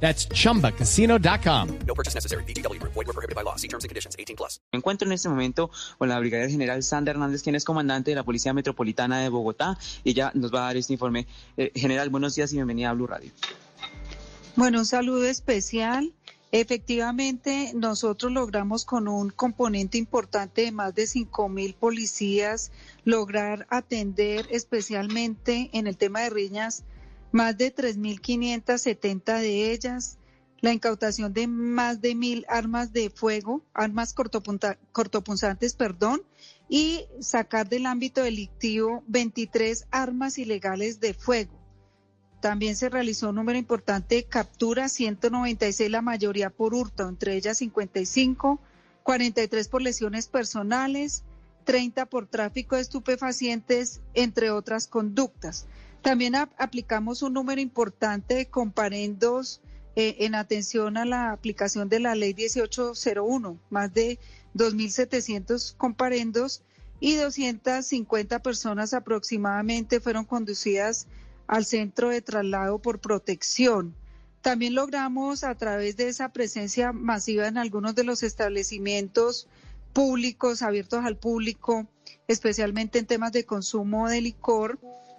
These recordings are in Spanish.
That's chumbacasino.com. No purchase necessary. BGW. Void were prohibited by law. See terms and conditions. 18 plus. Me encuentro en este momento con la brigadier general Sandra Hernández, quien es comandante de la Policía Metropolitana de Bogotá, y ella nos va a dar este informe. Eh, general, buenos días y bienvenida a Blue Radio. Bueno, un saludo especial. Efectivamente, nosotros logramos con un componente importante de más de 5 mil policías lograr atender especialmente en el tema de riñas más de 3.570 de ellas, la incautación de más de mil armas de fuego, armas cortopunzantes, perdón, y sacar del ámbito delictivo 23 armas ilegales de fuego. También se realizó un número importante de capturas, 196 la mayoría por hurto, entre ellas 55, 43 por lesiones personales, 30 por tráfico de estupefacientes, entre otras conductas. También ap- aplicamos un número importante de comparendos eh, en atención a la aplicación de la ley 1801, más de 2.700 comparendos y 250 personas aproximadamente fueron conducidas al centro de traslado por protección. También logramos a través de esa presencia masiva en algunos de los establecimientos públicos, abiertos al público, especialmente en temas de consumo de licor,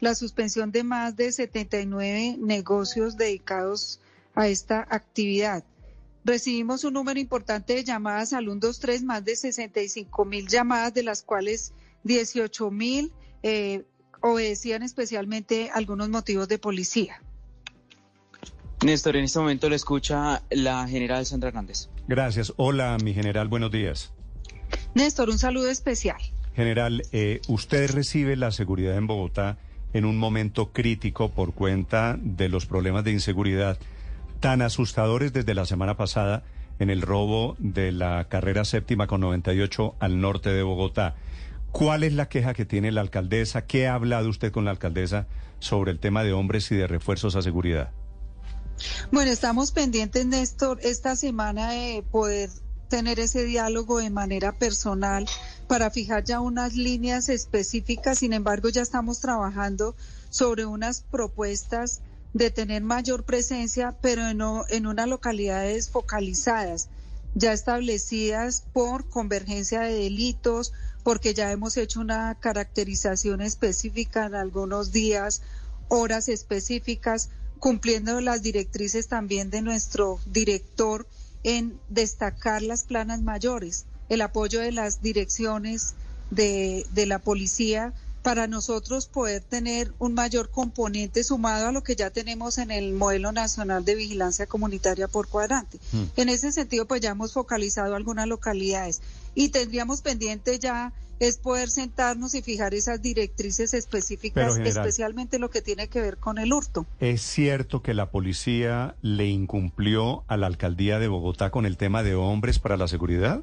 la suspensión de más de 79 negocios dedicados a esta actividad. Recibimos un número importante de llamadas al 123, más de 65 mil llamadas, de las cuales 18 mil eh, obedecían especialmente algunos motivos de policía. Néstor, en este momento lo escucha la general Sandra Hernández. Gracias. Hola, mi general, buenos días. Néstor, un saludo especial. General, eh, usted recibe la seguridad en Bogotá en un momento crítico por cuenta de los problemas de inseguridad tan asustadores desde la semana pasada en el robo de la carrera séptima con 98 al norte de Bogotá. ¿Cuál es la queja que tiene la alcaldesa? ¿Qué ha hablado usted con la alcaldesa sobre el tema de hombres y de refuerzos a seguridad? Bueno, estamos pendientes, Néstor, esta semana de poder tener ese diálogo de manera personal para fijar ya unas líneas específicas. Sin embargo, ya estamos trabajando sobre unas propuestas de tener mayor presencia, pero en, unas localidades focalizadas, ya establecidas por convergencia de delitos, porque ya hemos hecho una caracterización específica en algunos días, horas específicas, cumpliendo las directrices también de nuestro director en destacar las planas mayores, el apoyo de las direcciones de, de la policía para nosotros poder tener un mayor componente sumado a lo que ya tenemos en el modelo nacional de vigilancia comunitaria por cuadrante. En ese sentido, pues ya hemos focalizado algunas localidades y tendríamos pendiente ya es poder sentarnos y fijar esas directrices específicas, general. especialmente lo que tiene que ver con el hurto. ¿Es cierto que la policía le incumplió a la alcaldía de Bogotá con el tema de hombres para la seguridad?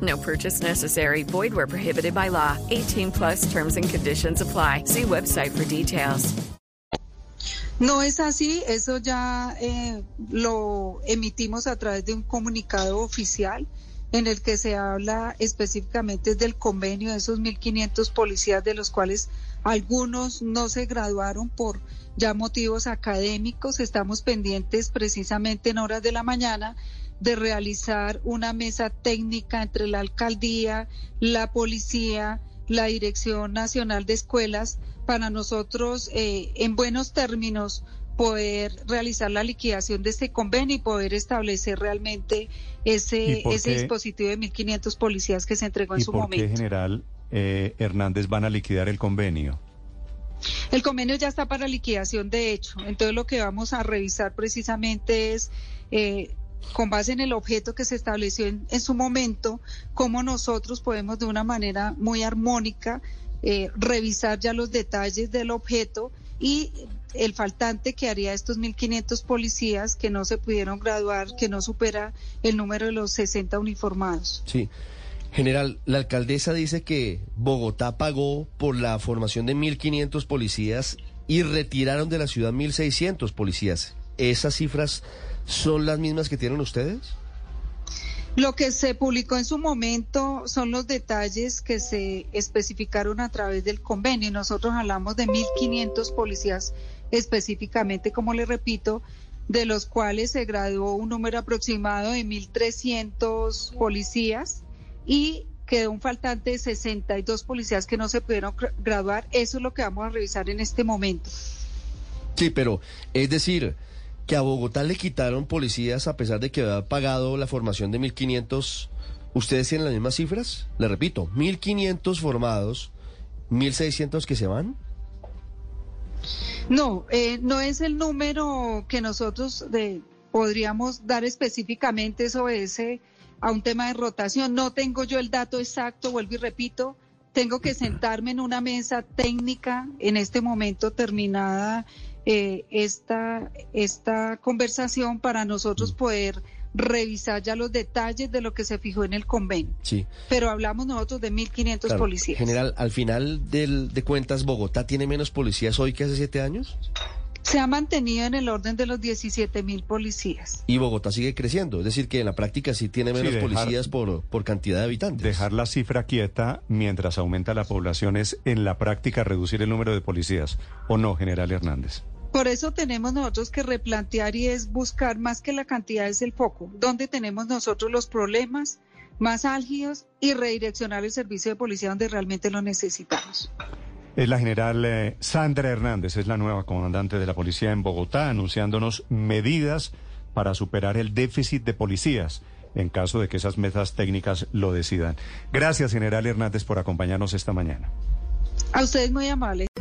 No purchase necessary. Void where prohibited by law. 18 plus terms and conditions apply. See website for details. No es así, eso ya eh, lo emitimos a través de un comunicado oficial en el que se habla específicamente del convenio de esos 1.500 policías, de los cuales algunos no se graduaron por ya motivos académicos. Estamos pendientes precisamente en horas de la mañana de realizar una mesa técnica entre la alcaldía, la policía, la Dirección Nacional de Escuelas, para nosotros, eh, en buenos términos, poder realizar la liquidación de este convenio y poder establecer realmente ¿Y ese, ese qué? dispositivo de 1.500 policías que se entregó en ¿Y su por qué, momento. general eh, Hernández, van a liquidar el convenio? El convenio ya está para liquidación, de hecho. Entonces lo que vamos a revisar precisamente es, eh, con base en el objeto que se estableció en, en, su momento, cómo nosotros podemos de una manera muy armónica eh, revisar ya los detalles del objeto y el faltante que haría estos 1.500 policías que no se pudieron graduar, que no supera el número de los 60 uniformados. Sí. General, la alcaldesa dice que Bogotá pagó por la formación de 1.500 policías y retiraron de la ciudad 1.600 policías. ¿Esas cifras son las mismas que tienen ustedes? Lo que se publicó en su momento son los detalles que se especificaron a través del convenio. Nosotros hablamos de 1.500 policías específicamente, como le repito, de los cuales se graduó un número aproximado de 1.300 policías y quedó un faltante de 62 policías que no se pudieron graduar. Eso es lo que vamos a revisar en este momento. Sí, pero es decir, que a Bogotá le quitaron policías a pesar de que había pagado la formación de 1.500. ¿Ustedes tienen las mismas cifras? Le repito, 1.500 formados, 1.600 que se van. No, eh, no es el número que nosotros podríamos dar específicamente, eso ese a un tema de rotación. No tengo yo el dato exacto, vuelvo y repito, tengo que sentarme en una mesa técnica en este momento terminada eh, esta, esta conversación para nosotros poder revisar ya los detalles de lo que se fijó en el convenio. Sí. Pero hablamos nosotros de 1.500 Claro. policías. General, al final del, de cuentas, ¿Bogotá tiene menos policías hoy que hace siete años? Se ha mantenido en el orden de los 17 mil policías. Y Bogotá sigue creciendo. Es decir, que en la práctica sí tiene Sí, menos dejar- policías por, por cantidad de habitantes. Dejar la cifra quieta mientras aumenta la población es en la práctica reducir el número de policías. ¿O no, general Hernández? Por eso tenemos nosotros que replantear y es buscar más que la cantidad es el foco. ¿Dónde tenemos nosotros los problemas más álgidos y redireccionar el servicio de policía donde realmente lo necesitamos? Es la general eh, Sandra Hernández, es la nueva comandante de la policía en Bogotá, anunciándonos medidas para superar el déficit de policías en caso de que esas mesas técnicas lo decidan. Gracias, general Hernández, por acompañarnos esta mañana. A ustedes muy amables.